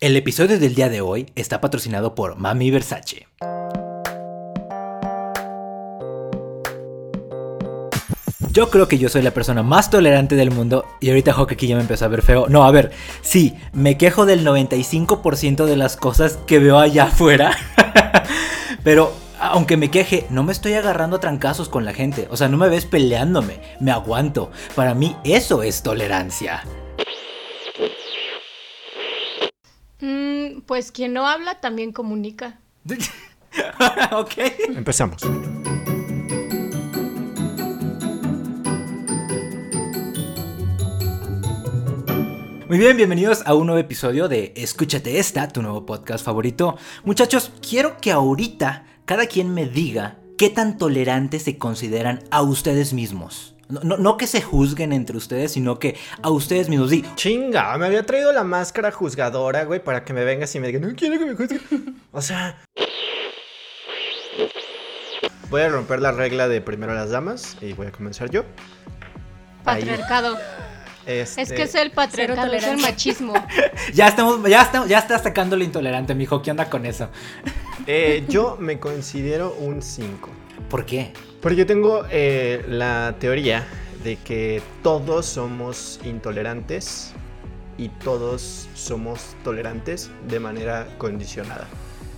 El episodio del día de hoy está patrocinado por Mami Versace. Yo creo que yo soy la persona más tolerante del mundo y ahorita aquí ya me empezó a ver feo. No, a ver, sí, me quejo del 95% de las cosas que veo allá afuera. Pero aunque me queje, no me estoy agarrando a trancazos con la gente. O sea, no me ves peleándome, me aguanto. Para mí eso es tolerancia. Pues quien no habla también comunica. ok. Empezamos. Muy bien, bienvenidos a un nuevo episodio de Escúchate esta, tu nuevo podcast favorito. Muchachos, quiero que ahorita cada quien me diga qué tan tolerantes se consideran a ustedes mismos. No, que se juzguen entre ustedes, sino que a ustedes mismos. Sí. Chinga, me había traído la máscara juzgadora, güey, para que me vengas y me digan, no quiero que me juzguen. O sea. Voy a romper la regla de primero las damas y voy a comenzar yo. Patriarcado. Este, es que es el patriarcado, es el machismo. ya estamos, ya estamos, ya está sacando lo intolerante, mijo. ¿Qué onda con eso? Eh, yo me considero un 5. ¿Por qué? Porque yo tengo eh, la teoría de que todos somos intolerantes y todos somos tolerantes de manera condicionada.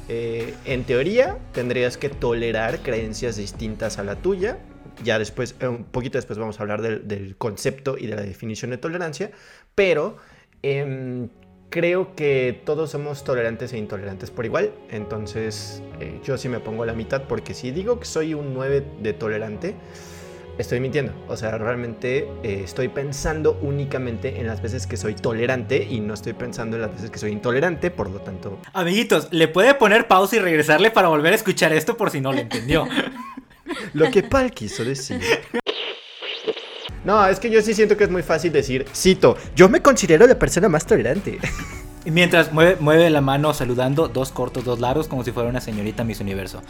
Eh, en teoría, tendrías que tolerar creencias distintas a la tuya ya después, eh, un poquito después vamos a hablar del, concepto y de la definición de tolerancia, pero em, creo que todos somos tolerantes e intolerantes por igual, entonces eh, yo sí me pongo a la mitad porque si digo que soy un 9 de tolerante, estoy mintiendo. O sea, realmente eh, estoy pensando únicamente en las veces que soy tolerante y no estoy pensando en las veces que soy intolerante, por lo tanto... Amiguitos, ¿le puede poner pausa y regresarle para volver a escuchar esto por si no lo entendió? Lo que Pal quiso decir. No, es que yo sí siento que es muy fácil decir, cito, yo me considero la persona más tolerante. Y mientras mueve, mueve la mano saludando, dos cortos, dos largos, como si fuera una señorita Miss Universo.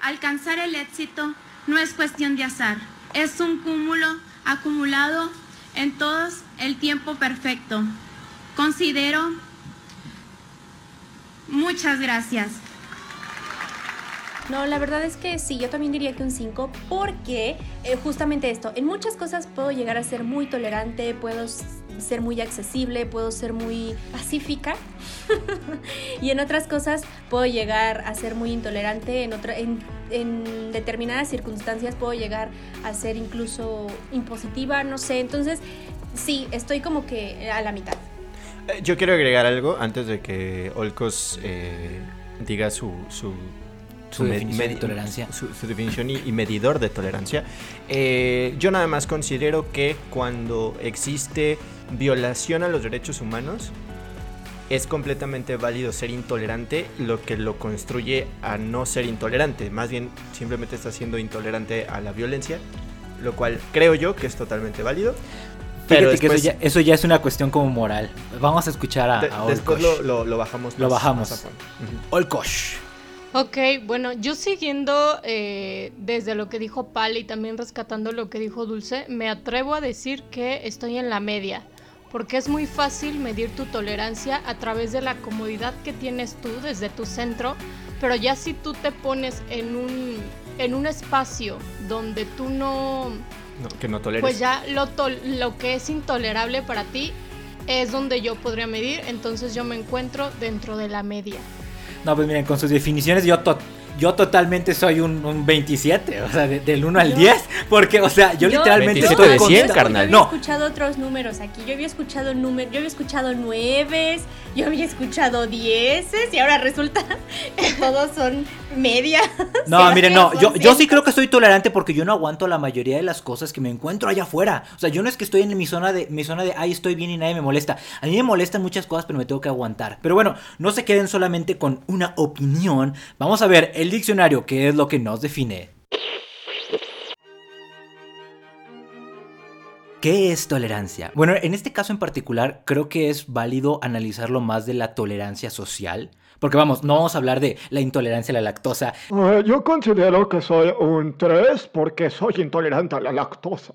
Alcanzar el éxito no es cuestión de azar, es un cúmulo acumulado en todos el tiempo perfecto. Considero... Muchas gracias. No, la verdad es que sí, yo también diría que un 5 porque eh, justamente esto, en muchas cosas puedo llegar a ser muy tolerante, puedo ser muy accesible, puedo ser muy pacífica y en otras cosas puedo llegar a ser muy intolerante, en, en, en determinadas circunstancias puedo llegar a ser incluso impositiva, no sé, entonces sí, estoy como que a la mitad. Eh, yo quiero agregar algo antes de que Olcos eh, diga su, su su, definición de tolerancia. Su, definición y, medidor de tolerancia. Eh, yo nada más considero que cuando existe violación a los derechos humanos, es completamente válido ser intolerante, lo que lo construye a no ser intolerante. Más bien, simplemente está siendo intolerante a la violencia, lo cual creo yo que es totalmente válido. Pero eso, ya, es una cuestión como moral. Vamos a escuchar a, Después lo, bajamos. Lo bajamos. Olkosh. Ok, bueno, yo siguiendo eh, desde lo que dijo Pal y también rescatando lo que dijo Dulce, me atrevo a decir que estoy en la media, porque es muy fácil medir tu tolerancia a través de la comodidad que tienes tú desde tu centro, pero ya si tú te pones en un, en un espacio donde tú no... que no toleres. Pues ya lo, lo que es intolerable para ti es donde yo podría medir, entonces yo me encuentro dentro de la media. No, pues miren, con sus definiciones yo yo totalmente soy un, 27, o sea, del 1 al 10, porque, o sea, yo, literalmente estoy de 100, carnal. Yo había escuchado otros números aquí, yo había escuchado números, yo había escuchado 9, yo había escuchado 10 y ahora resulta que todos son media. No, miren, no, yo, yo sí creo que soy tolerante porque yo no aguanto la mayoría de las cosas que me encuentro allá afuera. O sea, yo no es que estoy en mi zona de mi zona de ay, estoy bien y nadie me molesta. A mí me molestan muchas cosas, pero me tengo que aguantar. Pero bueno, no se queden solamente con una opinión. Vamos a ver el diccionario, que es lo que nos define. ¿Qué es tolerancia? Bueno, en este caso en particular creo que es válido analizarlo más de la tolerancia social. Porque vamos, no vamos a hablar de la intolerancia a la lactosa. Eh, yo considero que soy un 3 porque soy intolerante a la lactosa.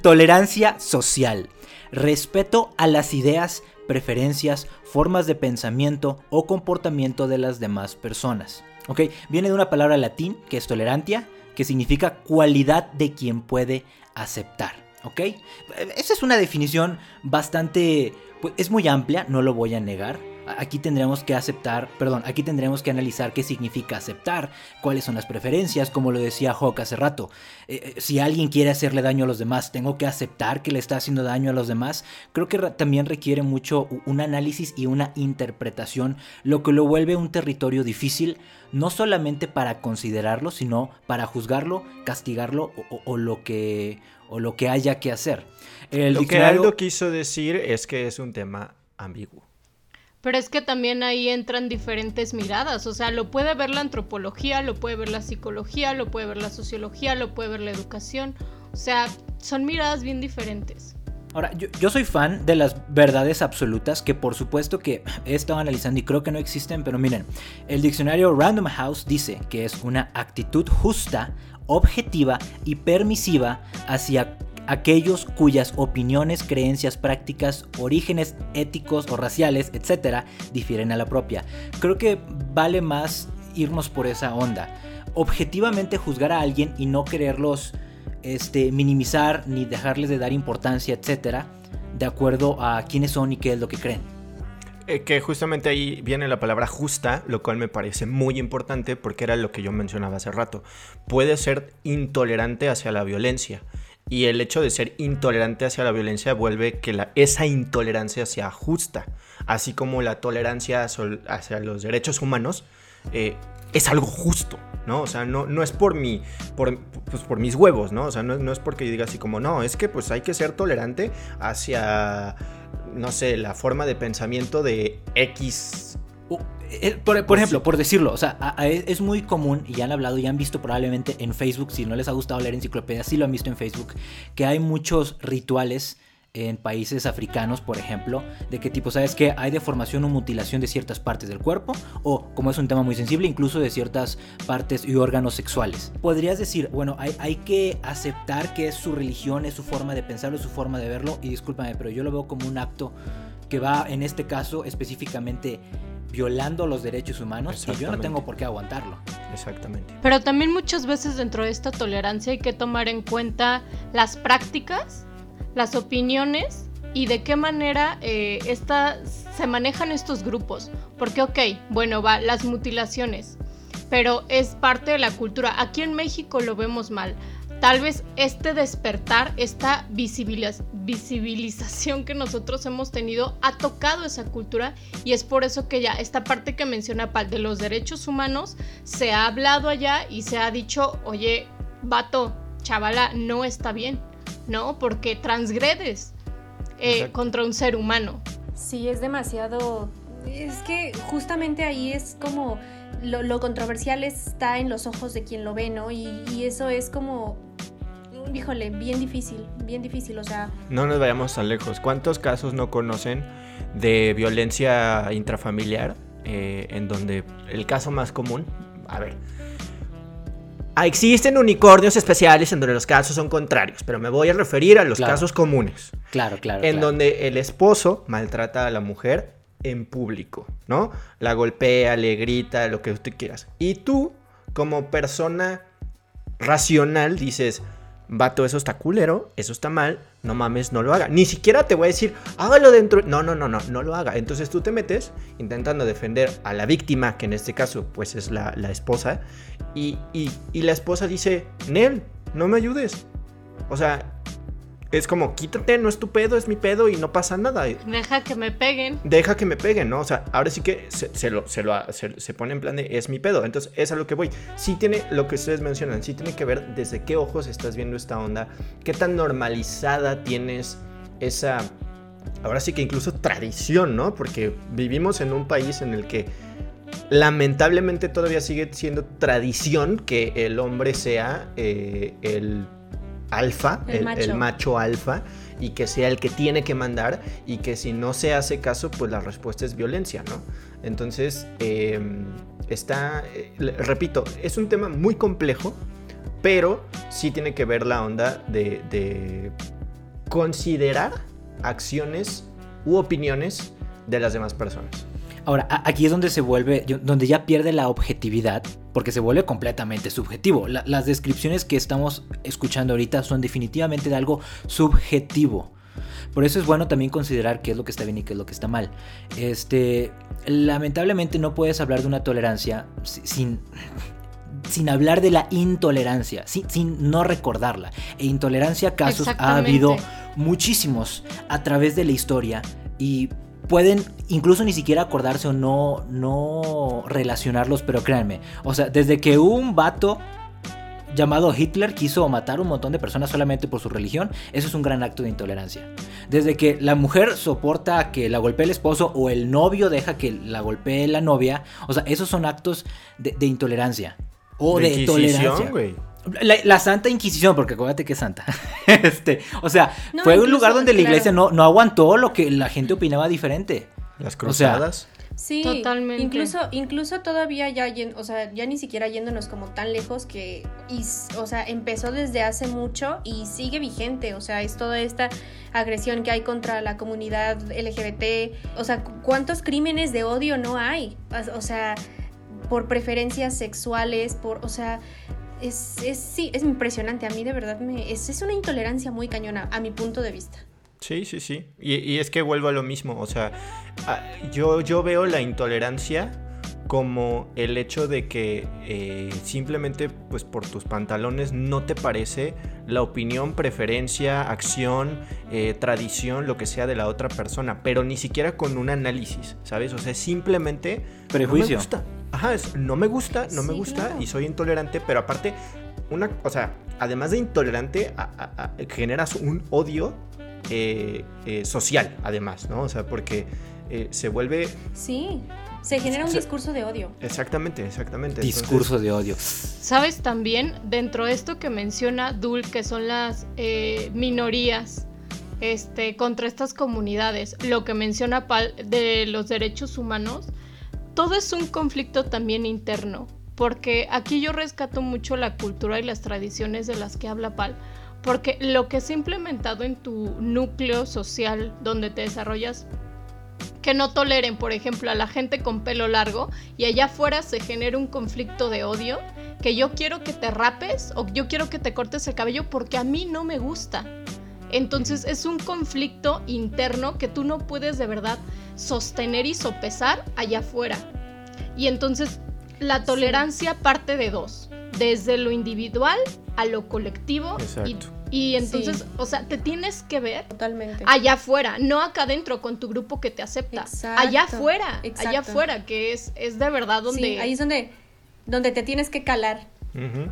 Tolerancia social. respeto a las ideas, preferencias, formas de pensamiento o comportamiento de las demás personas. ¿Ok? Viene de una palabra latín que es tolerantia, que significa cualidad de quien puede aceptar. ¿Ok? Esa es una definición bastante... Pues, es muy amplia, no lo voy a negar Aquí tendremos que aceptar, perdón, aquí tendremos que analizar qué significa aceptar, cuáles son las preferencias, como lo decía Hawk hace rato. Eh, eh, si alguien quiere hacerle daño a los demás, tengo que aceptar que le está haciendo daño a los demás. Creo que también requiere mucho un análisis y una interpretación, lo que lo vuelve un territorio difícil, no solamente para considerarlo, sino para juzgarlo, castigarlo o, lo que o lo que haya que hacer. lo que Aldo quiso decir es que es un tema ambiguo. Pero es que también ahí entran diferentes miradas, o sea, lo puede ver la antropología, lo puede ver la psicología, lo puede ver la sociología, lo puede ver la educación, o sea, son miradas bien diferentes. Ahora, yo, soy fan de las verdades absolutas que por supuesto que he estado analizando y creo que no existen, pero miren, el diccionario Random House dice que es una actitud justa, objetiva y permisiva hacia aquellos cuyas opiniones, creencias, prácticas, orígenes éticos o raciales, etcétera, difieren a la propia. Creo que vale más irnos por esa onda. Objetivamente juzgar a alguien y no quererlos este, minimizar ni dejarles de dar importancia, etcétera, de acuerdo a quiénes son y qué es lo que creen. Eh, que justamente ahí viene la palabra justa, lo cual me parece muy importante porque era lo que yo mencionaba hace rato. Puede ser intolerante hacia la violencia y el hecho de ser intolerante hacia la violencia vuelve que la, esa intolerancia sea justa, así como la tolerancia hacia los derechos humanos eh, es algo justo, ¿no? O sea, no, no es por, mi, por, pues por mis huevos, ¿no? O sea, no, no es porque diga así como, no, es que pues hay que ser tolerante hacia, no sé, la forma de pensamiento de X eh, por, pues ejemplo, por decirlo, o sea, es muy común, y ya han hablado y han visto probablemente en Facebook, si no les ha gustado leer enciclopedias, sí lo han visto en Facebook, que hay muchos rituales en países africanos, por ejemplo, de qué tipo, ¿sabes que Hay deformación o mutilación de ciertas partes del cuerpo, o como es un tema muy sensible, incluso de ciertas partes y órganos sexuales. Podrías decir, bueno, hay, hay que aceptar que es su religión, es su forma de pensarlo, es su forma de verlo, y discúlpame, pero yo lo veo como un acto que va, en este caso, específicamente violando los derechos humanos y yo no tengo por qué aguantarlo. Exactamente. Pero también muchas veces dentro de esta tolerancia hay que tomar en cuenta las prácticas, las opiniones y de qué manera eh, se manejan estos grupos. Porque, ok, bueno, va, las mutilaciones, pero es parte de la cultura. Aquí en México lo vemos mal tal vez este despertar, esta visibilización que nosotros hemos tenido ha tocado esa cultura y es por eso que ya esta parte que menciona Pal de los derechos humanos se ha hablado allá y se ha dicho, oye, vato, chavala, no está bien, ¿no? Porque transgredes eh, contra un ser humano. Sí, es demasiado... Es que justamente ahí es como... Lo, controversial está en los ojos de quien lo ve, ¿no? y eso es como híjole, bien difícil, bien difícil, o sea... No nos vayamos tan lejos. ¿Cuántos casos no conocen de violencia intrafamiliar eh, en donde el caso más común, a ver, Existen unicornios especiales en donde los casos son contrarios, pero me voy a referir a los casos comunes. Claro, claro. En donde el esposo maltrata a la mujer en público, ¿no? La golpea, le grita, lo que tú quieras. Y tú, como persona racional, dices, vato, eso está culero, eso está mal, no mames, no lo haga. Ni siquiera te voy a decir, hágalo dentro. No, no, no, no, no lo haga. Entonces tú te metes intentando defender a la víctima, que en este caso pues es la, esposa, y, y, y la esposa dice, Nel, no me ayudes. O sea, es como, quítate, no es tu pedo, es mi pedo y no pasa nada. Deja que me peguen. Deja que me peguen, ¿no? O sea, ahora sí que se, lo, se, lo, se, pone en plan de, es mi pedo. Entonces, es a lo que voy. Sí tiene, lo que ustedes mencionan, sí tiene que ver desde qué ojos estás viendo esta onda, qué tan normalizada tienes esa, ahora sí que incluso tradición, ¿no? Porque vivimos en un país en el que lamentablemente todavía sigue siendo tradición que el hombre sea eh, el alfa, el, macho. alfa, y que sea el que tiene que mandar y que si no se hace caso, pues la respuesta es violencia, ¿no? Entonces, em, está, eh, repito, es un tema muy complejo, pero sí tiene que ver la onda de, considerar acciones u opiniones de las demás personas. Ahora, aquí es donde se vuelve, donde ya pierde la objetividad, porque se vuelve completamente subjetivo. las descripciones que estamos escuchando ahorita son definitivamente de algo subjetivo. Por eso es bueno también considerar qué es lo que está bien y qué es lo que está mal. Este, lamentablemente no puedes hablar de una tolerancia sin, sin hablar de la intolerancia, sin, sin no recordarla. E intolerancia casos ha habido muchísimos a través de la historia y pueden incluso ni siquiera acordarse o no, no relacionarlos, pero créanme, o sea, desde que un vato llamado Hitler quiso matar un montón de personas solamente por su religión, eso es un gran acto de intolerancia. Desde que la mujer soporta que la golpee el esposo o el novio deja que la golpee la novia, o sea, esos son actos de, intolerancia o de, tolerancia. La, Santa Inquisición, porque acuérdate que es santa. este, o sea, fue un lugar donde la iglesia no, no aguantó lo que la gente opinaba diferente. Las cruzadas. sí, totalmente. Incluso, incluso todavía ya, o sea, ya ni siquiera yéndonos como tan lejos que, o sea, empezó desde hace mucho y sigue vigente. O sea, es toda esta agresión que hay contra la comunidad LGBT. O sea, ¿cuántos crímenes de odio no hay? O sea, por preferencias sexuales, por, o sea, es, es, sí, es impresionante. A mí de verdad me, es, es una intolerancia muy cañona, a mi punto de vista. Sí, sí, sí. Y, y es que vuelvo a lo mismo. O sea, yo, yo veo la intolerancia como el hecho de que eh, simplemente pues por tus pantalones no te parece la opinión, preferencia, acción, eh, tradición, lo que sea de la otra persona, pero ni siquiera con un análisis, ¿sabes? O sea, simplemente prejuicio. Ajá, es, no me gusta, no me gusta y soy intolerante, pero aparte, una, o sea, además de intolerante, generas un odio eh, eh, social, además, ¿no? O sea, porque eh, se vuelve... Sí, se genera un discurso de odio. Exactamente, exactamente. Discurso de odio. Sabes también, dentro de esto que menciona Dul, que son las minorías este, contra estas comunidades, lo que menciona Pal de los derechos humanos, todo es un conflicto también interno, porque aquí yo rescato mucho la cultura y las tradiciones de las que habla Pal, porque lo que se ha implementado en tu núcleo social donde te desarrollas, que no toleren, por ejemplo, a la gente con pelo largo y allá afuera se genera un conflicto de odio, que yo quiero que te rapes o yo quiero que te cortes el cabello porque a mí no me gusta. Entonces es un conflicto interno que tú no puedes de verdad sostener y sopesar allá afuera. Y entonces la tolerancia parte de dos, desde lo individual a lo colectivo. Y, entonces, o sea, te tienes que ver Totalmente. allá afuera, no acá adentro con tu grupo que te acepta. allá afuera, allá afuera, que es, es de verdad donde... ahí es donde, donde te tienes que calar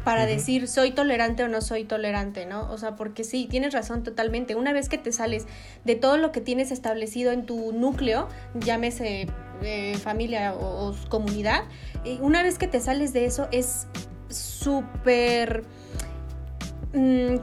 para decir soy tolerante o no soy tolerante, ¿no? O sea, porque sí, tienes razón totalmente. Una vez que te sales de todo lo que tienes establecido en tu núcleo, llámese eh, familia o, comunidad, eh, una vez que te sales de eso es súper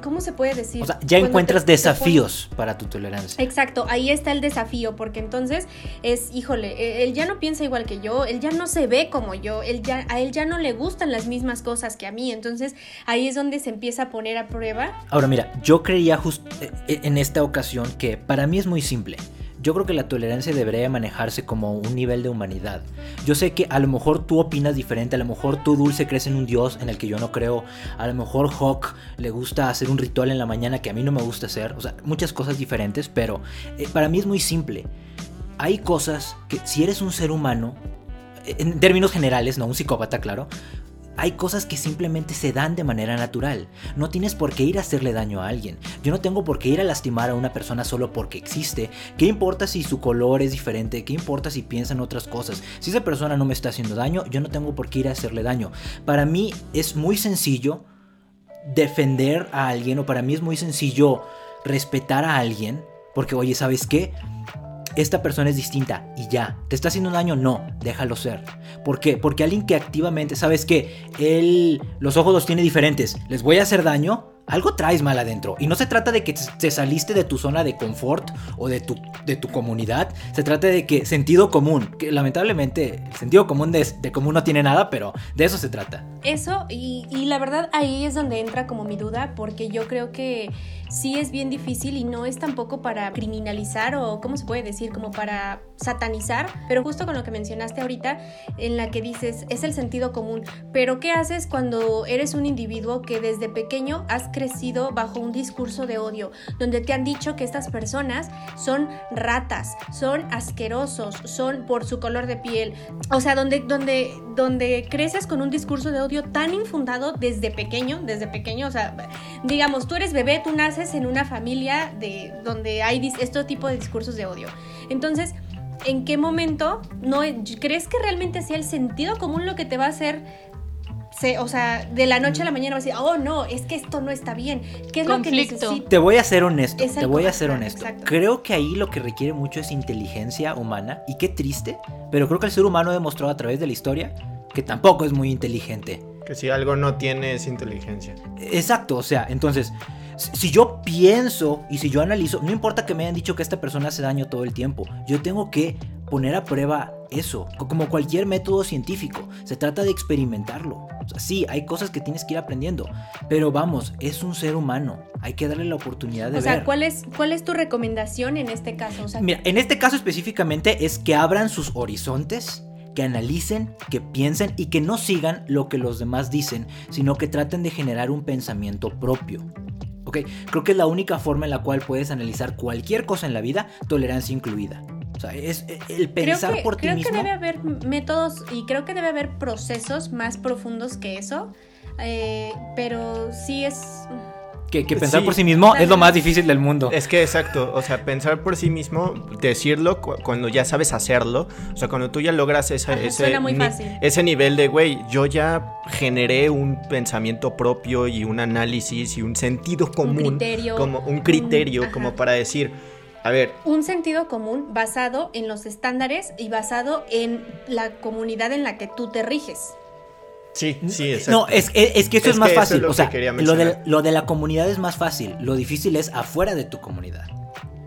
¿Cómo se puede decir? O sea, ya encuentras desafíos para tu tolerancia. Exacto, ahí está el desafío, porque entonces es, híjole, e, él ya no piensa igual que yo, él ya no se ve como yo, él ya, a él ya no le gustan las mismas cosas que a mí, entonces ahí es donde se empieza a poner a prueba. Ahora mira, yo creía justo eh, en esta ocasión que para mí es muy simple. Yo creo que la tolerancia debería manejarse como un nivel de humanidad. Yo sé que a lo mejor tú opinas diferente, a lo mejor tú Dulce crees en un dios en el que yo no creo, a lo mejor Hawk le gusta hacer un ritual en la mañana que a mí no me gusta hacer, o sea, muchas cosas diferentes, pero eh, para mí es muy simple. Hay cosas que si eres un ser humano, en términos generales, no un psicópata, claro, hay cosas que simplemente se dan de manera natural. No tienes por qué ir a hacerle daño a alguien. Yo no tengo por qué ir a lastimar a una persona solo porque existe. ¿Qué importa si su color es diferente? ¿Qué importa si piensa en otras cosas? Si esa persona no me está haciendo daño, yo no tengo por qué ir a hacerle daño. Para mí es muy sencillo defender a alguien o para mí es muy sencillo respetar a alguien. Porque, oye, ¿sabes qué? Esta persona es distinta y ya. ¿Te está haciendo daño? No, déjalo ser. ¿Por qué? Porque alguien que activamente, ¿sabes que Él, los ojos los tiene diferentes, ¿les voy a hacer daño? Algo traes mal adentro. Y no se trata de que te saliste de tu zona de confort o de tu, de tu comunidad. Se trata de que sentido común. Que lamentablemente el sentido común de, de común no tiene nada, pero de eso se trata. eso, y, y la verdad ahí es donde entra como mi duda, porque yo creo que sí es bien difícil y no es tampoco para criminalizar o, ¿cómo se puede decir? Como para satanizar, pero justo con lo que mencionaste ahorita, en la que dices, es el sentido común, pero ¿qué haces cuando eres un individuo que desde pequeño has crecido bajo un discurso de odio, donde te han dicho que estas personas son ratas, son asquerosos, son por su color de piel, o sea, donde, donde, donde creces con un discurso de odio tan infundado desde pequeño, desde pequeño, o sea, digamos, tú eres bebé, tú naces en una familia de donde hay este tipo de discursos de odio. Entonces, ¿en qué momento no crees que realmente sea el sentido común lo que te va a hacer o sea, de la noche a la mañana vas a decir, oh no, es que esto no está bien. ¿Qué es lo que necesito? Te voy a ser honesto, te voy a ser honesto. Creo que ahí lo que requiere mucho es inteligencia humana y qué triste, pero creo que el ser humano ha demostrado a través de la historia que tampoco es muy inteligente. Que si algo no tiene es inteligencia. Exacto, o sea, entonces, si yo pienso y si yo analizo, no importa que me hayan dicho que esta persona hace daño todo el tiempo, yo tengo que poner a prueba eso, como cualquier método científico, se trata de experimentarlo. sí, hay cosas que tienes que ir aprendiendo, pero vamos, es un ser humano, hay que darle la oportunidad de ver. O sea, ¿cuál es, ¿cuál es tu recomendación en este caso? Mira, en este caso específicamente es que abran sus horizontes que analicen, que piensen y que no sigan lo que los demás dicen, sino que traten de generar un pensamiento propio. Creo que es la única forma en la cual puedes analizar cualquier cosa en la vida, tolerancia incluida. O sea, es eh, el pensar por ti creo mismo. Creo que debe haber métodos y creo que debe haber procesos más profundos que eso. Eh, pero sí es que, pensar por sí mismo es lo más difícil del mundo. Es que exacto, o sea, pensar por sí mismo, decirlo cuando ya sabes hacerlo, o sea, cuando tú ya logras ese, ese nivel de, güey, yo ya generé un pensamiento propio y un análisis y un sentido común. Un criterio. Como un criterio, como para decir, a ver. Un sentido común basado en los estándares y basado en la comunidad en la que tú te riges. Sí, sí, exacto. No, es, que eso es, más fácil. o sea, lo de, lo de la comunidad es más fácil. Lo difícil es afuera de tu comunidad.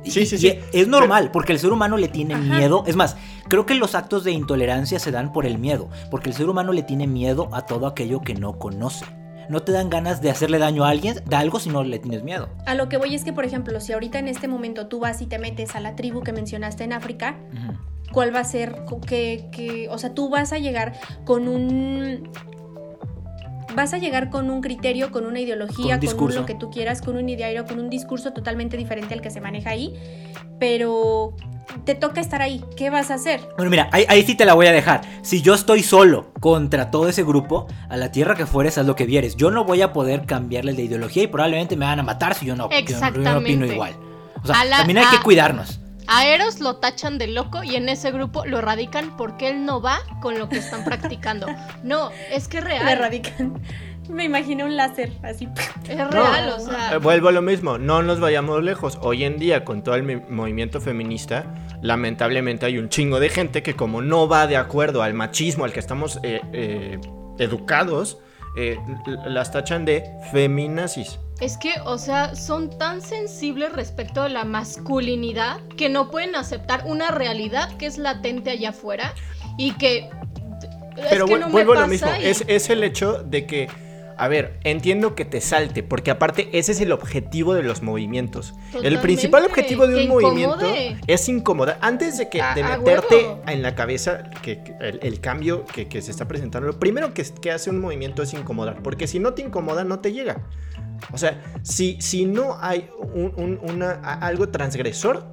Sí, sí, sí. es normal, porque el ser humano le tiene miedo. Es más, creo que los actos de intolerancia se dan por el miedo, porque el ser humano le tiene miedo a todo aquello que no conoce. No te dan ganas de hacerle daño a alguien, de algo si no le tienes miedo. A lo que voy es que, por ejemplo, si ahorita en este momento tú vas y te metes a la tribu que mencionaste en África, ¿cuál va a ser? Que, que, o sea, tú vas a llegar con un vas a llegar con un criterio, con una ideología, con, lo que tú quieras, con un ideario, con un discurso totalmente diferente al que se maneja ahí, pero te toca estar ahí. ¿Qué vas a hacer? Bueno, mira, ahí, sí te la voy a dejar. Si yo estoy solo contra todo ese grupo, a la tierra que fueres, haz lo que vieres. Yo no voy a poder cambiarle de ideología y probablemente me van a matar si yo no, opino igual. O sea, también hay que cuidarnos. A Eros lo tachan de loco y en ese grupo lo erradican porque él no va con lo que están practicando. No, es que es real. Lo erradican. Me imagino un láser así. Es real, o sea. Eh, vuelvo a lo mismo, no nos vayamos lejos. Hoy en día, con todo el movimiento feminista, lamentablemente hay un chingo de gente que, como no va de acuerdo al machismo al que estamos eh, eh, educados, las tachan de feminazis. Es que, o sea, son tan sensibles respecto a la masculinidad que no pueden aceptar una realidad que es latente allá afuera y que... Pero vuelvo a lo mismo, es, es el hecho de que a ver, entiendo que te salte, porque aparte ese es el objetivo de los movimientos. El principal objetivo de un movimiento es incomodar. Antes de, que, de meterte en la cabeza que, el, cambio que, se está presentando, lo primero que, que hace un movimiento es incomodar, porque si no te incomoda, no te llega. O sea, si, si no hay algo transgresor,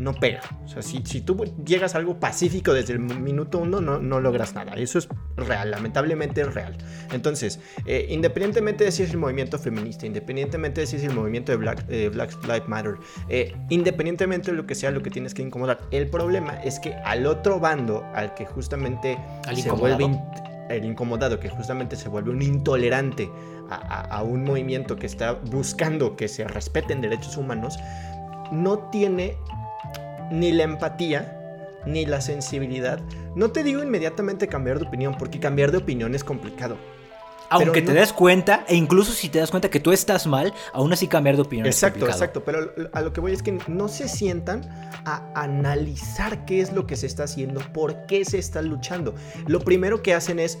no pega. O sea, si, tú llegas a algo pacífico desde el minuto uno, no, no logras nada. Eso es real, lamentablemente es real. Entonces, eh, independientemente de si es el movimiento feminista, independientemente de si es el movimiento de Black, eh, Black Lives Matter, eh, independientemente de lo que sea lo que tienes que incomodar, el problema es que al otro bando, al que justamente se vuelve el incomodado, que justamente se vuelve un intolerante a, un movimiento que está buscando que se respeten derechos humanos, no tiene ni la empatía ni la sensibilidad. No te digo inmediatamente cambiar de opinión, porque cambiar de opinión es complicado. Aunque te des cuenta, e incluso si te das cuenta que tú estás mal, aún así cambiar de opinión exacto, es Exacto, Pero a lo que voy es que no se sientan a analizar qué es lo que se está haciendo, por qué se está luchando. Lo primero que hacen es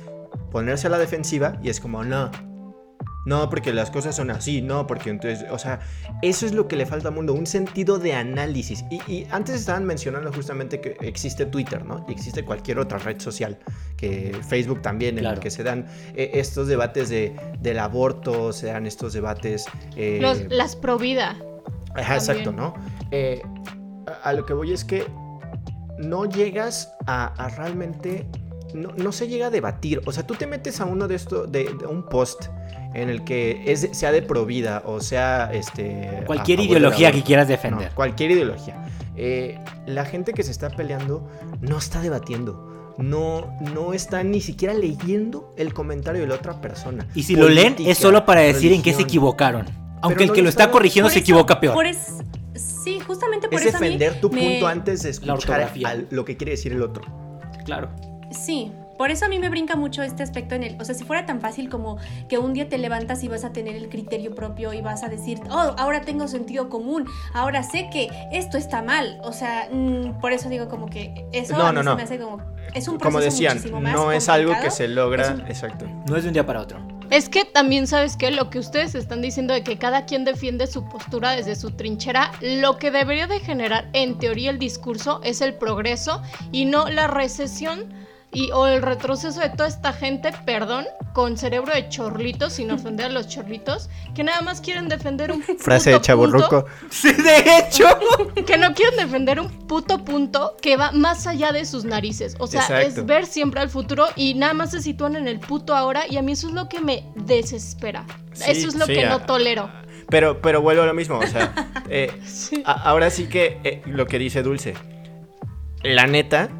ponerse a la defensiva y es como, no, no, porque las cosas son así, no, porque entonces, o sea, eso es lo que le falta al mundo, un sentido de análisis. Y, y antes estaban mencionando justamente que existe Twitter, ¿no? Y existe cualquier otra red social, que Facebook también, en Claro. el que se dan eh, estos debates de, del aborto, se dan estos debates... eh, Los- las pro vida. Ajá, exacto. ¿no? Eh, a, a lo que voy es que no llegas a, a realmente. No, no se llega a debatir. O sea, tú te metes a uno de estos. De, de un post en el que es, de- sea de provida o sea. Este, Cualquier ideología que quieras No, defender. cualquier ideología. Eh, la gente que se está peleando no está debatiendo. No, no está ni siquiera leyendo el comentario de la otra persona. Y si lo leen es solo para decir en qué se equivocaron. Aunque el no que lo está corrigiendo Por se eso- equivoca peor. por es- sí, justamente por Es eso a mí defender tu me- punto antes de escuchar al- lo que quiere decir el otro. Claro. Sí, por eso a mí me brinca mucho este aspecto en el, o sea, si fuera tan fácil como que un día te levantas y vas a tener el criterio propio y vas a decir, oh, ahora tengo sentido común, ahora sé que esto está mal, o sea, mm, por eso digo como que eso No, a mí no, se no. me hace como, es un proceso Como decían, muchísimo más no es algo que se logra. Un- Exacto. No es de un día para otro. Es que también sabes que lo que ustedes están diciendo de que cada quien defiende su postura desde su trinchera, lo que debería de generar en teoría el discurso es el progreso y no la recesión y o el retroceso de toda esta gente, perdón, con cerebro de chorlitos, sin ofender a los chorlitos, que nada más quieren defender un Frase de puto chaborruco. Sí, de hecho. que no quieren defender un puto punto que va más allá de sus narices. O sea, Exacto. es ver siempre al futuro y nada más se sitúan en el puto ahora y a mí eso es lo que me desespera. Sí, eso es lo sí, que a- no tolero. Pero, pero vuelvo a lo mismo. O sea, eh, Sí. a- ahora sí que eh, lo que dice Dulce. La neta,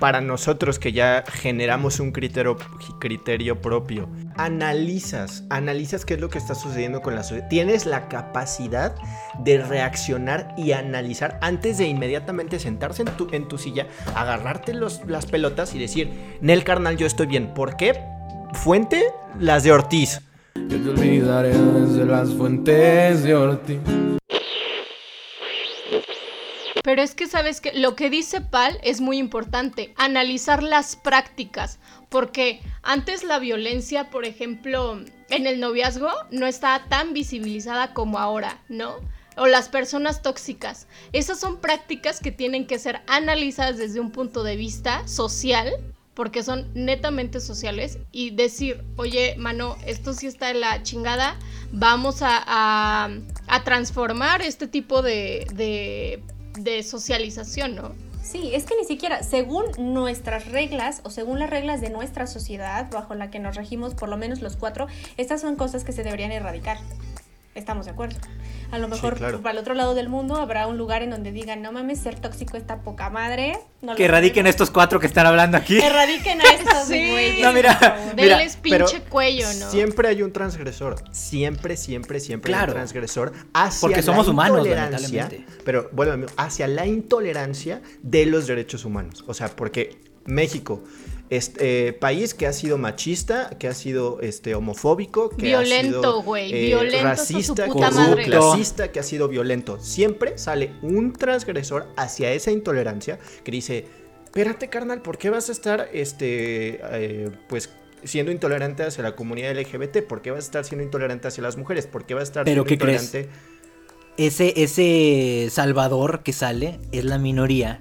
para nosotros que ya generamos un criterio, criterio propio, analizas, analizas qué es lo que está sucediendo con la sociedad. Tienes la capacidad de reaccionar y analizar antes de inmediatamente sentarse en tu, en tu silla, agarrarte los, las pelotas y decir, Nel carnal, yo estoy bien. ¿Por qué? Fuente, las de Ortiz. Yo te olvidaré desde las fuentes de Ortiz. Pero es que sabes que lo que dice Pal es muy importante, analizar las prácticas, porque antes la violencia, por ejemplo, en el noviazgo no estaba tan visibilizada como ahora, ¿no? O las personas tóxicas. Esas son prácticas que tienen que ser analizadas desde un punto de vista social, porque son netamente sociales, y decir, oye, mano, esto sí está de la chingada, vamos a, transformar este tipo de, de socialización, ¿no? Sí, es que ni siquiera, según nuestras reglas o según las reglas de nuestra sociedad bajo la que nos regimos, por lo menos los cuatro, estas son cosas que se deberían erradicar. Estamos de acuerdo. A lo Sí, mejor claro. para el otro lado del mundo habrá un lugar en donde digan, no mames, ser tóxico está poca madre. No Que erradiquen queremos". estos cuatro que están hablando aquí. Erradiquen a estos Sí. güeyes. No, mira, Denles pero pinche cuello, ¿no? Siempre hay un transgresor. Siempre, siempre, siempre hay Claro. un transgresor hacia Porque la somos humanos, intolerancia, lamentablemente. Pero bueno, hacia la intolerancia de los derechos humanos. O sea, porque México, este país que ha sido machista, que ha sido este homofóbico, que Violento, ha sido eh, güey, violento hasta su racista, puta corrupto, madre. clasista, que ha sido violento. Siempre sale un transgresor hacia esa intolerancia que dice, espérate carnal, ¿por qué vas a estar, este, eh, pues, siendo intolerante hacia la comunidad LGBT? ¿Por qué vas a estar siendo intolerante hacia las mujeres? ¿Por qué vas a estar ¿Pero siendo qué crees? intolerante? Ese, ese salvador que sale es la minoría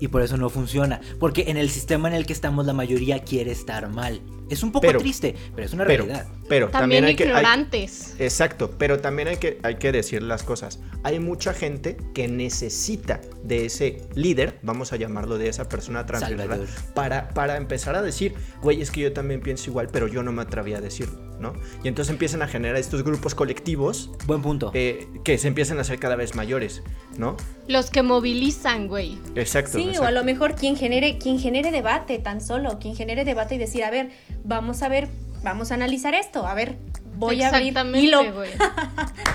y por eso no funciona. Porque en el sistema en el que estamos la mayoría quiere estar mal. Es un poco Pero- triste, pero es una Pero, realidad. pero También, también, hay que... hay- ignorantes. Exacto, pero también hay que, hay que decir las cosas. Hay mucha gente que necesita de ese líder, vamos a llamarlo de esa persona transgresora, para, para empezar a decir, güey, es que yo también pienso igual, pero yo no me atreví a decirlo, ¿no? Y entonces empiezan a generar estos grupos colectivos Buen punto. eh, que se empiezan a hacer cada vez mayores, ¿no? Los que movilizan, güey. Exacto. Sí, o a lo mejor quien genere, quien genere debate tan solo, quien genere debate y decir, a ver, vamos a ver, vamos a analizar esto, a ver, voy a abrir hilo. güey.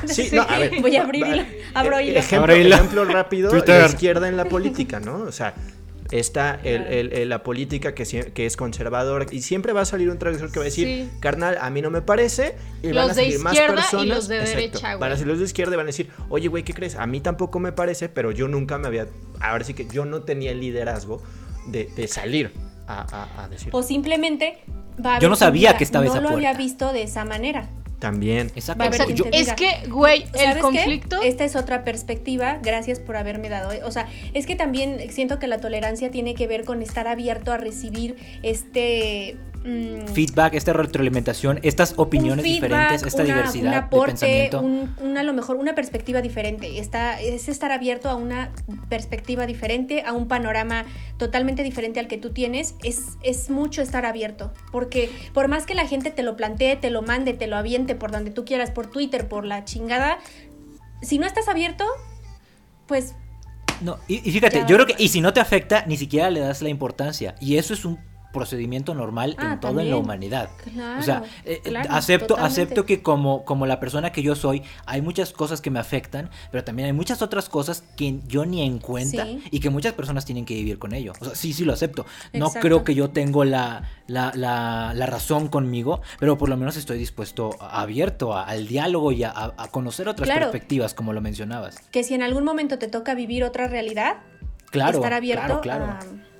Sí, no, a ver. Voy a abrir hilo, abro Eh, hilo. Ejemplo, Abro hilo. ejemplo rápido, Twitter. la izquierda en la política, ¿no? O sea, está el- el- el- la política que, que es conservadora y siempre va a salir un transgresor que va a decir, Sí. carnal, a mí no me parece. Y Los van a de salir más izquierda y personas. los de Exacto, derecha, Van güey. a ser los de izquierda y van a decir, oye, güey, ¿qué crees? A mí tampoco me parece, pero yo nunca me había. Ahora sí que yo no tenía el liderazgo de, de salir a, a- a decir. O simplemente Yo no sabía que estaba no esa lo había puerta. visto de esa manera. También. Exacto. Va a haber Exacto. quien te Es que, güey, el conflicto. Esta es otra perspectiva, gracias por haberme dado. O sea, es que también siento que la tolerancia tiene que ver con estar abierto a recibir este mm, Feedback, esta retroalimentación, estas opiniones feedback, diferentes, esta una- diversidad un de aporte, pensamiento. un- una, a lo mejor una perspectiva diferente. Está, es estar abierto a una perspectiva diferente, a un panorama totalmente diferente al que tú tienes. Es, es mucho estar abierto. Porque por más que la gente te lo plantee, te lo mande, te lo aviente por donde tú quieras, por Twitter, por la chingada, si no estás abierto, pues No, y, y fíjate, yo creo que, y si no te afecta, ni siquiera le das la importancia. Y eso es un procedimiento normal Ah, en todo en la humanidad. Claro, o sea, eh, eh, claro, acepto, totalmente. acepto que como, como la persona que yo soy, hay muchas cosas que me afectan, pero también hay muchas otras cosas que yo ni en cuenta Sí. y que muchas personas tienen que vivir con ello. O sea, sí, sí lo acepto. No Exacto. creo que yo tengo la, la, la, la razón conmigo, pero por lo menos estoy dispuesto, a- abierto a- al diálogo y a, a- a conocer otras Claro. perspectivas, como lo mencionabas. que si en algún momento te toca vivir otra realidad, Claro, estar abierto claro, claro. a...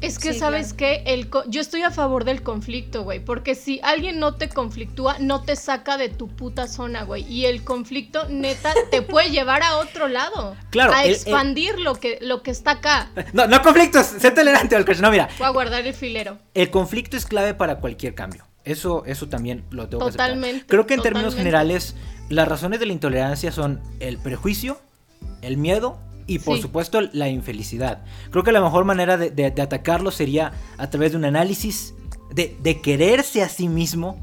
Es que Sí, sabes que el co- yo estoy a favor del conflicto, güey, porque si alguien no te conflictúa, no te saca de tu puta zona, güey, y el conflicto neta te puede llevar a otro lado, Claro, a el- el- expandir lo que lo que está acá. No, no conflictos, sé tolerante al No, mira, Voy a guardar el filero. el conflicto es clave para cualquier cambio. Eso, eso también lo tengo que. Totalmente, Creo que en términos generales, las razones de la intolerancia son el prejuicio, el miedo y por Sí. supuesto la infelicidad. Creo que la mejor manera de, de- de atacarlo sería a través de un análisis de, de quererse a sí mismo,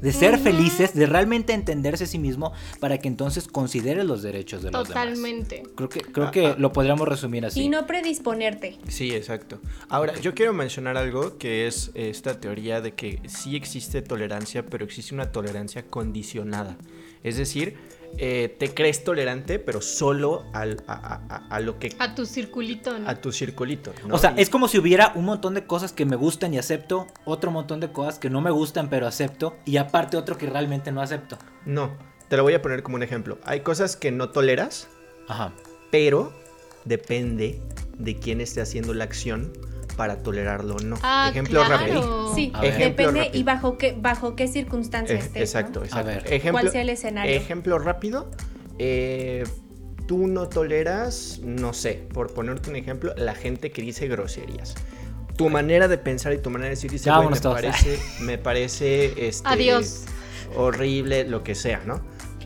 de ser felices, de realmente entenderse a sí mismo para que entonces considere los derechos de los demás. Totalmente. Creo que, creo Ah, que ah. lo podríamos resumir así. Y no predisponerte. Sí, exacto. Ahora, yo quiero mencionar algo que es esta teoría de que sí existe tolerancia, pero existe una tolerancia condicionada. Es decir, eh, te crees tolerante, pero solo al- a, a- a- a lo que... A tu circulito, ¿no? a tu circulito. ¿no? O sea, Y- es como si hubiera un montón de cosas que me gustan y acepto, otro montón de cosas que no me gustan pero acepto, y aparte otro que realmente no acepto. No, te lo voy a poner como un ejemplo. Hay cosas que no toleras, Ajá. pero depende de quién esté haciendo la acción para tolerarlo o no. Ah, ejemplo claro. rápido. Sí, A ver. Ejemplo depende rápido. y bajo qué, bajo qué Eh, circunstancias estés, ¿no? exacto, exacto. ver. Ejemplo, ¿Cuál sea el escenario? Ejemplo rápido. eh, tú no toleras, no sé, por ponerte un ejemplo, la gente que dice groserías. Tu manera de pensar y tu manera de decir dice, "Güey, me vámonos todos". parece, me parece este, Adiós. horrible, lo que sea, ¿no?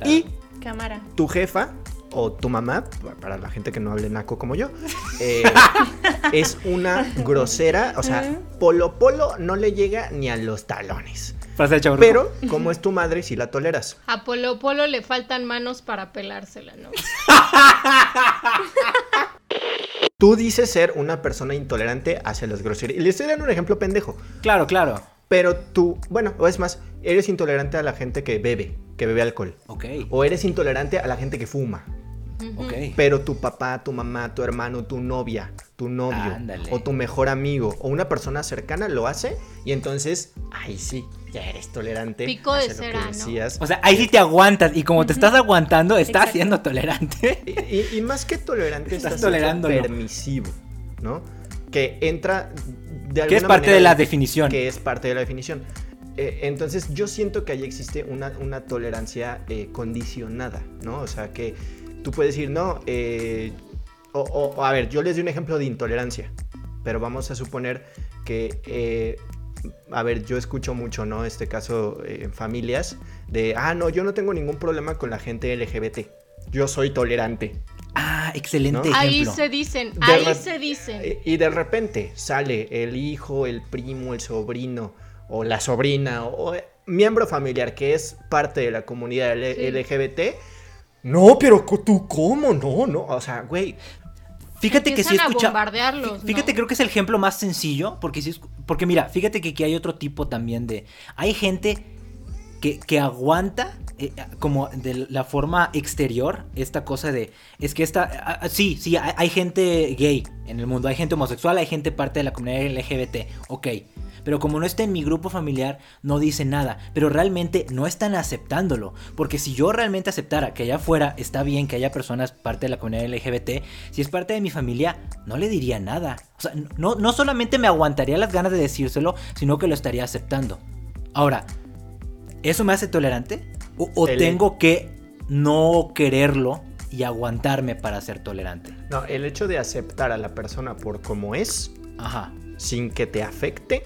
Y Cámara. tu jefa o tu mamá, para la gente que no hable naco como yo, eh, es una grosera, o sea, polo polo no le llega ni a los talones. Pero, como es tu madre, si la toleras. A Polo Polo le faltan manos para pelársela, ¿no? Tú dices ser una persona intolerante hacia las groserías. Y le estoy dando un ejemplo pendejo. Claro, claro. Pero tú, bueno, o es más, eres intolerante a la gente que bebe, que bebe alcohol. Ok, O eres intolerante a la gente que fuma. Pero tu papá, tu mamá, tu hermano, tu novia, tu novio, Ándale. o tu mejor amigo, o una persona cercana lo hace, y entonces, ay sí, ya eres tolerante. Pico de hacia lo que cera, ¿no? decías. O sea, ahí sí te aguantas y como te estás aguantando, estás Exacto. siendo tolerante. Y, y- y más que tolerante, Estás tolerándolo. permisivo, ¿no? Que entra de alguna que es parte manera de la definición. Que es parte de la definición. Eh, entonces, yo siento que ahí existe una, una tolerancia eh, condicionada, ¿no? O sea, que tú puedes decir, no, eh, o, o- o, a ver, yo les doy un ejemplo de intolerancia, pero vamos a suponer que, eh, a ver, yo escucho mucho, ¿no? Este caso eh, en familias, de, ah, no, yo no tengo ningún problema con la gente LGBT, yo soy tolerante. Ah, excelente ¿No? Ahí se dicen, De ahí se dicen. Eh, Y de repente sale el hijo, el primo, el sobrino o la sobrina o, o, miembro familiar que es parte de la comunidad L- Sí. LGBT. No, pero tú cómo, no, no, o sea, güey, Fíjate que a escucha. bombardearlos, ¿no? Fíjate, creo que es el ejemplo más sencillo. Porque sí, es- porque mira, fíjate que aquí hay otro tipo también de. Hay gente que, que aguanta. eh, como de la forma exterior, esta cosa de. Es que esta. ah, ah, sí, sí, hay, hay gente gay en el mundo, hay gente homosexual, hay gente parte de la comunidad LGBT, ok. Pero como no está en mi grupo familiar, no dice nada. Pero realmente no están aceptándolo. Porque si yo realmente aceptara que allá afuera está bien que haya personas parte de la comunidad LGBT, si es parte de mi familia, no le diría nada. O sea, no, no solamente me aguantaría las ganas de decírselo, sino que lo estaría aceptando. Ahora, ¿eso me hace tolerante? ¿O, tengo que no quererlo y aguantarme para ser tolerante? No, el hecho de aceptar a la persona por como es, Ajá. sin que te afecte,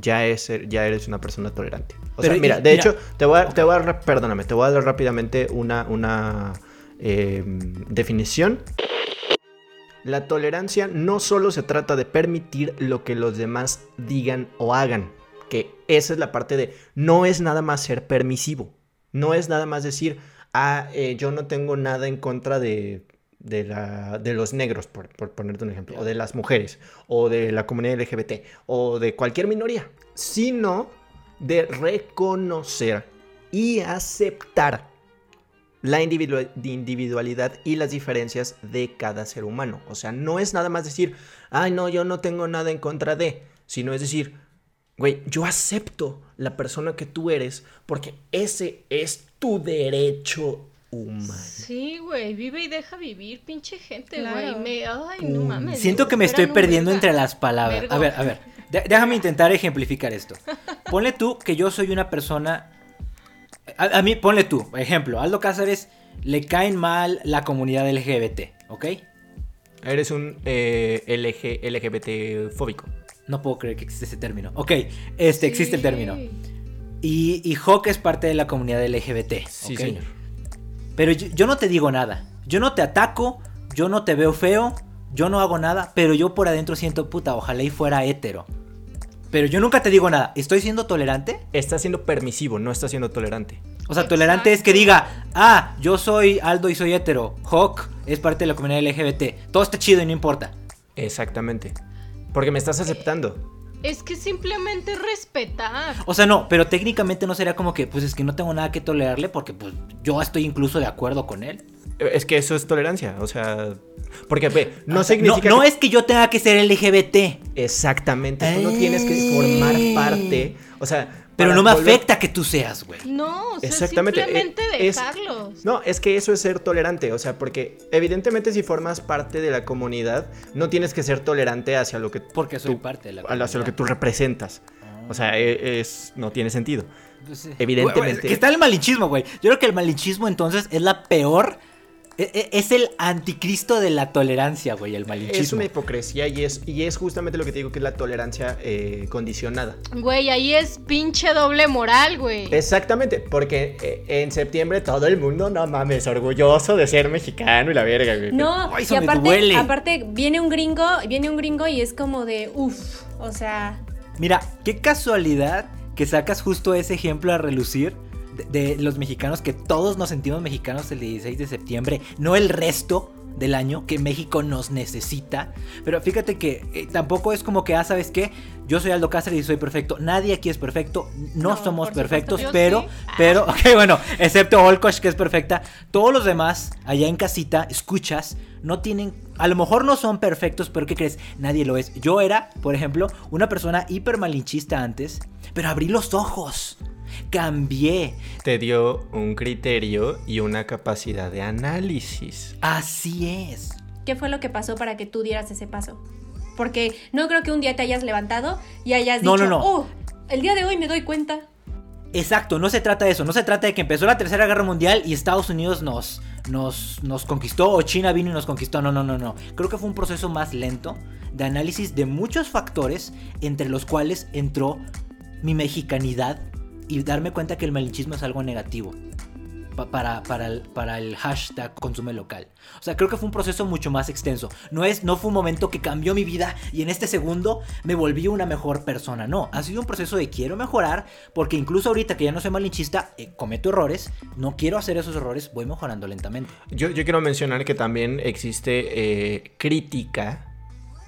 Ya, es, ya eres una persona tolerante. O Pero, sea, mira, y- de mira. hecho, te voy a, te voy a dar- perdóname, te voy a dar rápidamente una, una eh, definición. La tolerancia no solo se trata de permitir lo que los demás digan o hagan, que esa es la parte de no es nada más ser permisivo, no es nada más decir, ah, eh, yo no tengo nada en contra de, de, la- de los negros, por, por ponerte un ejemplo, o de las mujeres, o de la comunidad LGBT, o de cualquier minoría, sino de reconocer y aceptar la individua- individualidad y las diferencias de cada ser humano. O sea, no es nada más decir, ay, no, yo no tengo nada en contra de, sino es decir, güey, yo acepto la persona que tú eres porque ese es tu derecho Sí, güey, vive y deja vivir, pinche gente, Claro. güey. Me... Ay, no mames. Siento que me estoy perdiendo verga. entre las palabras. Vergo. A ver, a ver. déjame intentar ejemplificar esto. Ponle tú que yo soy una persona. A, a mí, ponle tú, ejemplo, Aldo Cáceres le caen mal la comunidad LGBT, ¿ok? Eres un eh, LG, LGBT fóbico. No puedo creer que existe ese término. Ok, este existe el término. Y, y Hawk es parte de la comunidad LGBT. Sí, ¿ok? señor. Pero yo, yo no te digo nada. Yo no te ataco, yo no te veo feo, yo no hago nada, pero yo por adentro siento puta, ojalá y fuera hétero. Pero yo nunca te digo nada. ¿Estoy siendo tolerante? Está siendo permisivo, no está siendo tolerante. O sea, tolerante es que diga, ah, yo soy Aldo y soy hetero. Hawk es parte de la comunidad LGBT. Todo está chido y no importa. Exactamente. Porque me estás aceptando. Es que simplemente respetar. O sea, no, pero técnicamente no sería como que, pues es que no tengo nada que tolerarle porque pues yo estoy incluso de acuerdo con él. Es que eso es tolerancia, o sea, porque ve, no O sea, significa no, no que- es que yo tenga que ser LGBT, exactamente, tú no tienes que formar parte, o sea, pero no me volver- afecta que tú seas, güey. No, o sea, Exactamente, eh, simplemente es- dejarlos. No, es que eso es ser tolerante, o sea, porque evidentemente si formas parte de la comunidad, no tienes que ser tolerante hacia lo que Porque soy tú- parte de la hacia lo que comunidad. tú representas. O sea, e- es no tiene sentido. Pues. Evidentemente. Güey, güey, Que está el malinchismo, güey. Yo creo que el malinchismo entonces es la peor. E- e- Es el anticristo de la tolerancia, güey, el Es malinchismo. una hipocresía y es, y es justamente lo que te digo que es la tolerancia eh, condicionada. Güey, ahí es pinche doble moral, güey. Exactamente, porque eh, en septiembre todo el mundo, no mames, orgulloso de ser mexicano y la verga, güey. No, Ay, y aparte, duele. aparte viene un gringo, viene un gringo y es como de uff, o sea, Mira, qué casualidad que sacas justo ese ejemplo a relucir de, de los mexicanos, que todos nos sentimos mexicanos el 16 de septiembre, no el resto del año que México nos necesita. Pero fíjate que eh, tampoco es como que, ah, ¿sabes qué? Yo soy Aldo Cáceres y soy perfecto. Nadie aquí es perfecto. No, No, somos perfectos, supuesto. Pero, sí. Ah. pero, ok, bueno, excepto Olkosh que es perfecta. Todos los demás, allá en casita, escuchas, no tienen, a lo mejor no son perfectos, pero ¿qué crees? Nadie lo es. Yo era, por ejemplo, una persona hiper malinchista antes, pero abrí los ojos. Cambié. Te dio un criterio y una capacidad de análisis. Así es. ¿qué fue lo que pasó para que tú dieras ese paso? Porque no creo que un día te hayas levantado y hayas No, dicho, no, no. oh, el día de hoy me doy cuenta. Exacto, no se trata de eso, no se trata de que empezó la Tercera Guerra Mundial y Estados Unidos nos, nos, nos conquistó o China vino y nos conquistó, no, no, no, no. Creo que fue un proceso más lento de análisis de muchos factores entre los cuales entró mi mexicanidad y darme cuenta que el malinchismo es algo negativo pa- para, para, el, para el hashtag consume local. O sea, creo que fue un proceso mucho más extenso. No, es, no fue un momento que cambió mi vida y en este segundo me volví una mejor persona. No, ha sido un proceso de quiero mejorar porque incluso ahorita que ya no soy malinchista, eh, cometo errores, no quiero hacer esos errores, voy mejorando lentamente. Yo, yo quiero mencionar que también existe eh, crítica.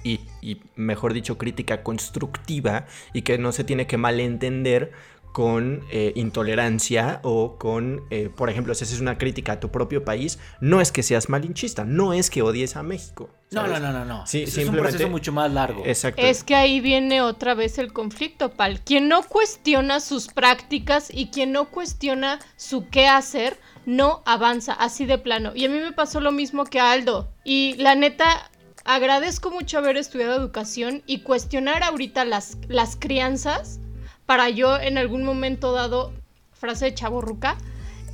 Y, y, mejor dicho, crítica constructiva y que no se tiene que malentender con eh, intolerancia o con, eh, por ejemplo, si haces una crítica a tu propio país, no es que seas malinchista, no es que odies a México. No, ¿sabes? no, no, no, no. Sí, es un proceso mucho más largo. Exacto. Es que ahí viene otra vez el conflicto, Pal. Quien no cuestiona sus prácticas y quien no cuestiona su qué hacer, no avanza, así de plano. Y a mí me pasó lo mismo que a Aldo. Y la neta, agradezco mucho haber estudiado educación y cuestionar ahorita las, las crianzas para yo en algún momento dado, frase de chaborruca,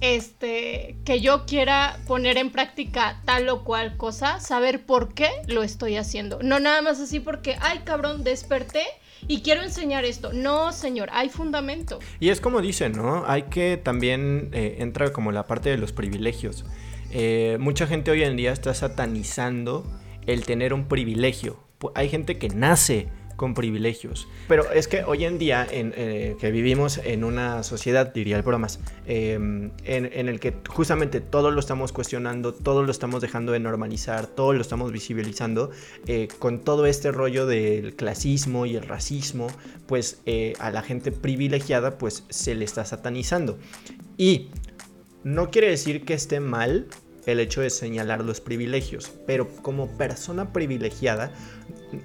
este, que yo quiera poner en práctica tal o cual cosa, saber por qué lo estoy haciendo. No nada más así porque, ay cabrón, desperté y quiero enseñar esto. No, señor, hay fundamento. Y es como dicen, ¿no? Hay que también eh, entra como la parte de los privilegios. Eh, mucha gente hoy en día está satanizando el tener un privilegio. Hay gente que nace con privilegios. Pero es que hoy en día, en, eh, que vivimos en una sociedad, diría el bromas, en, en el que justamente todo lo estamos cuestionando, todo lo estamos dejando de normalizar, todo lo estamos visibilizando, eh, con todo este rollo del clasismo y el racismo, pues eh, a la gente privilegiada pues se le está satanizando. Y no quiere decir que esté mal el hecho de señalar los privilegios, pero como persona privilegiada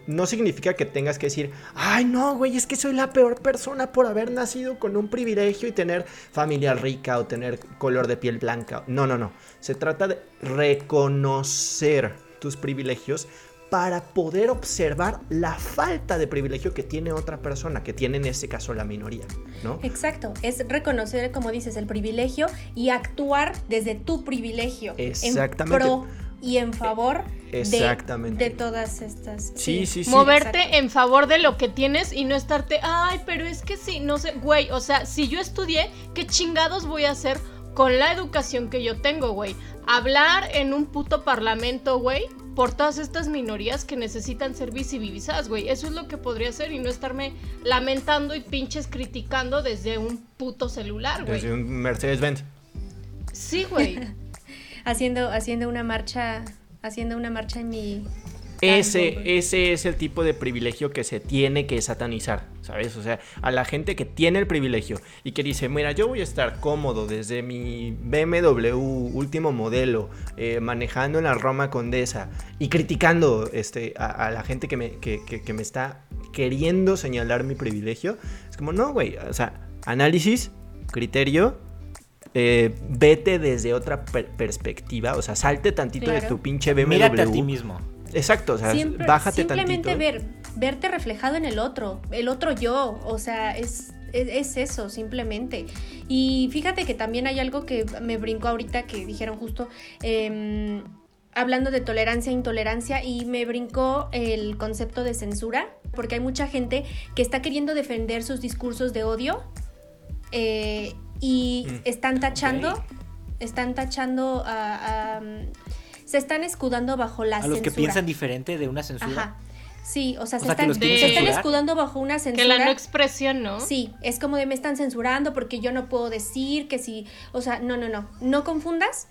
no significa que tengas que decir, ay no, güey, es que soy la peor persona por haber nacido con un privilegio y tener familia rica o tener color de piel blanca. No, no, no. Se trata de reconocer tus privilegios para poder observar la falta de privilegio que tiene otra persona, que tiene en este caso la minoría, ¿no? Exacto, es reconocer, como dices, el privilegio y actuar desde tu privilegio. Exactamente. En pro y en favor de- Exactamente. De, todas estas. Sí, sí, sí. Moverte en favor de lo que tienes y no estarte, ay, pero es que sí, no sé, güey, o sea, si yo estudié, ¿qué chingados voy a hacer con la educación que yo tengo, güey? Hablar en un puto parlamento, güey, por todas estas minorías que necesitan ser visibilizadas, güey. Eso es lo que podría hacer y no estarme lamentando y pinches criticando desde un puto celular, güey. Desde un Mercedes-Benz. Sí, güey. Haciendo, haciendo una marcha. Haciendo una marcha en mi. Ese, ese es el tipo de privilegio que se tiene que satanizar, ¿sabes? O sea, a la gente que tiene el privilegio y que dice, mira, yo voy a estar cómodo desde mi BMW último modelo, eh, manejando en la Roma Condesa y criticando este, a, la gente que me, que- que me está queriendo señalar mi privilegio. Es como, no, güey, o sea, análisis, criterio. Eh, vete desde otra per- perspectiva, o sea, salte tantito de Claro. tu pinche BMW. Mírate a ti mismo. Exacto, o sea, Siempre- bájate simplemente tantito. ver, verte reflejado en el otro, el otro yo, o sea, es, es, es eso, simplemente. Y fíjate que también hay algo que me brincó ahorita que dijeron justo, em, hablando de tolerancia e intolerancia, y me brincó el concepto de censura, porque hay mucha gente que está queriendo defender sus discursos de odio eh, y Mm, están tachando, están tachando a... a, se están escudando bajo la A los que censura. piensan diferente de una censura. Ajá. Sí, o sea, O se, sea, están, se están escudando bajo una censura. que la no expresión, ¿no? Sí, es como de me están censurando porque yo no puedo decir que si, o sea, no, no, no, no confundas.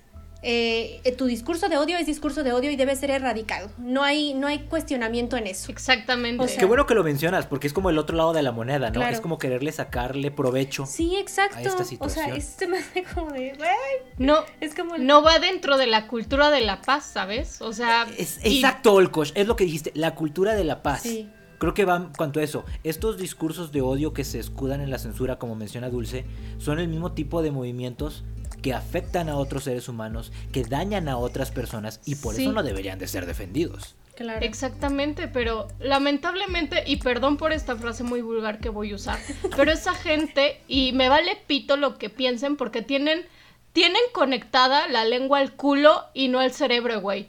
Eh, tu discurso de odio es discurso de odio y debe ser erradicado. No hay, no hay cuestionamiento en eso. Exactamente. O sea, Qué bueno que lo mencionas, porque es como el otro lado de la moneda, ¿no? Claro. Es como quererle sacarle provecho. Sí, exacto. a esta o sea, situación. es se me hace como de, güey, no, es como el- no va dentro de la cultura de la paz, ¿sabes? O sea, Es, y- exacto, Olkosh, es lo que dijiste, la cultura de la paz. Sí. Creo que va en cuanto a eso. Estos discursos de odio que se escudan en la censura, como menciona Dulce, son el mismo tipo de movimientos que afectan a otros seres humanos, que dañan a otras personas y por Sí. eso no deberían de ser defendidos. Claro. Exactamente, pero lamentablemente, y perdón por esta frase muy vulgar que voy a usar, pero esa gente, y me vale pito lo que piensen, porque tienen, tienen conectada la lengua al culo y no al cerebro, güey.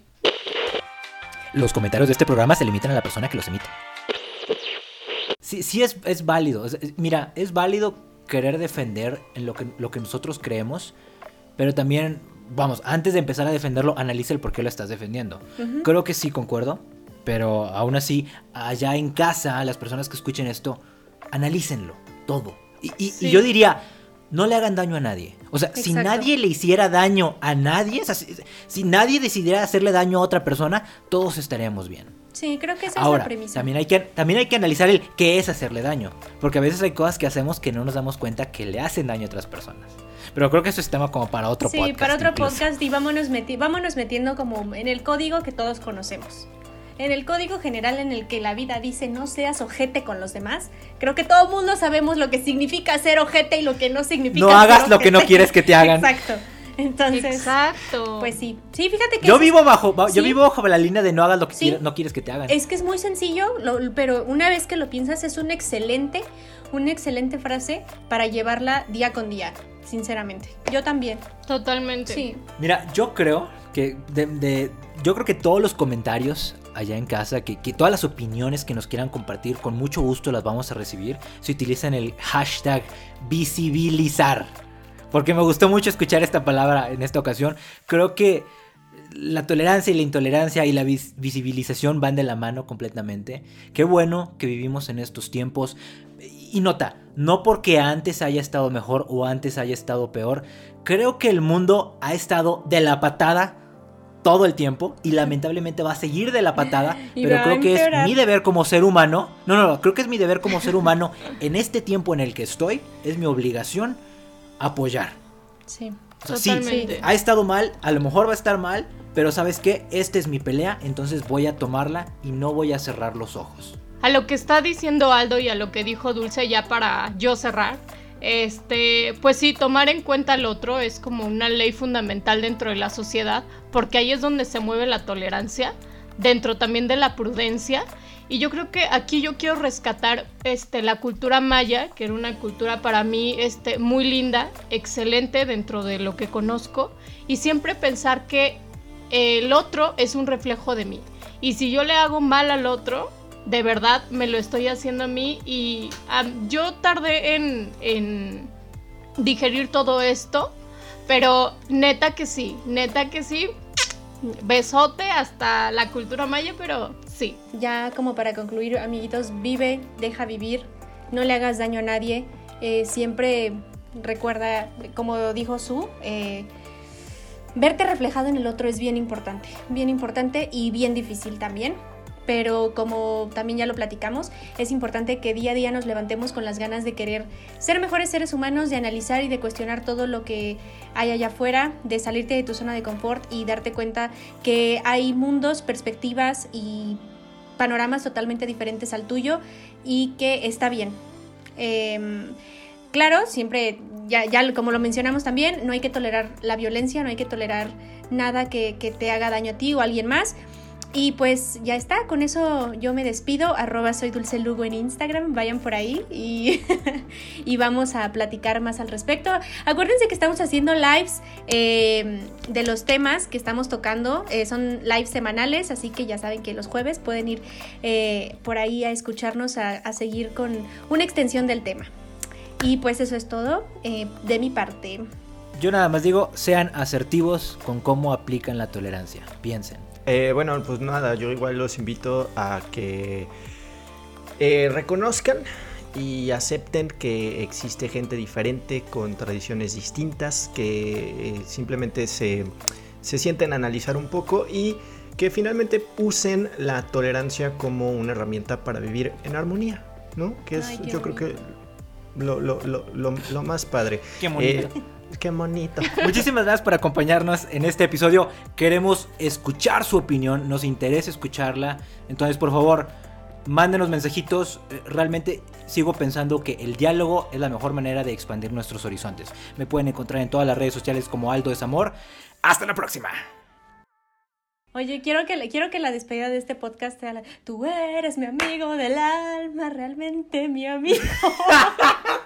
Los comentarios de este programa se limitan a la persona que los emite. Sí, sí es, es válido. Mira, es válido querer defender en lo que, lo que nosotros creemos, pero también, vamos, antes de empezar a defenderlo, analiza el por qué lo estás defendiendo. Creo que sí, concuerdo, pero aún así, allá en casa, las personas que escuchen esto, analícenlo, todo. Y, y- y Sí. yo diría, no le hagan daño a nadie. O sea, si nadie le hiciera daño a nadie, o sea, si, si nadie decidiera hacerle daño a otra persona, todos estaríamos bien. Sí, creo que esa es Ahora, la premisa. también hay, que, también hay que analizar el qué es hacerle daño. Porque a veces hay cosas que hacemos que no nos damos cuenta que le hacen daño a otras personas. Pero creo que eso es tema como para otro sí, podcast. para otro incluso. podcast y vámonos, meti- vámonos metiendo como en el código que todos conocemos. En el código general en el que la vida dice no seas ojete con los demás, creo que todo el mundo sabemos lo que significa ser ojete y lo que no significa No ser hagas lo que no ojete. quieres que te hagan. Exacto. Entonces, Exacto. pues sí. Sí, fíjate que Yo es- vivo bajo, ba- yo Sí. vivo bajo la línea de no hagas lo que Sí. no quieres que te hagan. Es que es muy sencillo, lo- pero una vez que lo piensas es un excelente, una excelente frase para llevarla día con día, sinceramente. Yo también. Totalmente. Sí. Mira, yo creo que de, de- yo creo que todos los comentarios allá en casa, que, que todas las opiniones que nos quieran compartir, con mucho gusto las vamos a recibir si utilizan el hashtag visibilizar. Porque me gustó mucho escuchar esta palabra en esta ocasión. Creo que la tolerancia y la intolerancia y la vis- visibilización van de la mano completamente. Qué bueno que vivimos en estos tiempos. Y nota, no porque antes haya estado mejor o antes haya estado peor, creo que el mundo ha estado de la patada todo el tiempo y lamentablemente va a seguir de la patada, pero creo que es mi deber como ser humano, no, no, no, creo que es mi deber como ser humano en este tiempo en el que estoy, es mi obligación apoyar. Sí. O sea, sí, ha estado mal, a lo mejor va a estar mal, pero sabes qué, esta es mi pelea, entonces voy a tomarla y no voy a cerrar los ojos. A lo que está diciendo Aldo y a lo que dijo Dulce ya para yo cerrar, este, pues sí, tomar en cuenta al otro es como una ley fundamental dentro de la sociedad, porque ahí es donde se mueve la tolerancia, dentro también de la prudencia. Y yo creo que aquí yo quiero rescatar este, la cultura maya, que era una cultura para mí este, muy linda, excelente dentro de lo que conozco, y siempre pensar que el otro es un reflejo de mí. Y si yo le hago mal al otro, de verdad me lo estoy haciendo a mí y am, yo tardé en, en digerir todo esto, pero neta que sí, neta que sí. Besote hasta la cultura maya, pero sí. Ya como para concluir, amiguitos, vive, deja vivir, no le hagas daño a nadie. eh, siempre recuerda, como dijo Su, eh, verte reflejado en el otro es bien importante, bien importante y bien difícil también. Pero como también ya lo platicamos, es importante que día a día nos levantemos con las ganas de querer ser mejores seres humanos, de analizar y de cuestionar todo lo que hay allá afuera, de salirte de tu zona de confort y darte cuenta que hay mundos, perspectivas y panoramas totalmente diferentes al tuyo y que está bien. Em, claro, siempre, ya, ya como lo mencionamos también, no hay que tolerar la violencia, no hay que tolerar nada que, que te haga daño a ti o a alguien más. Y pues ya está, con eso yo me despido. Arroba soy Dulce Lugo en Instagram, vayan por ahí y, y vamos a platicar más al respecto. Acuérdense que estamos haciendo lives eh, de los temas que estamos tocando. eh, son lives semanales, así que ya saben que los jueves pueden ir eh, por ahí a escucharnos, a, a seguir con una extensión del tema. Y pues eso es todo eh, de mi parte. Yo nada más digo, sean asertivos con cómo aplican la tolerancia. Piensen. Eh, bueno, pues nada, yo igual los invito a que eh, reconozcan y acepten que existe gente diferente con tradiciones distintas, que eh, simplemente se, se sienten a analizar un poco y que finalmente usen la tolerancia como una herramienta para vivir en armonía, ¿no? Que es Ay, yo creo que lo, lo- lo- lo- lo más padre. Qué bonito. Qué bonito. Muchísimas gracias por acompañarnos en este episodio. Queremos escuchar su opinión, nos interesa escucharla. Entonces, por favor, mándenos mensajitos. Eh, Realmente sigo pensando que el diálogo es la mejor manera de expandir nuestros horizontes. Me pueden encontrar en todas las redes sociales como Aldo es Amor. Hasta la próxima. Oye, quiero que, quiero que la despedida de este podcast sea la, tú eres mi amigo del alma, realmente mi amigo.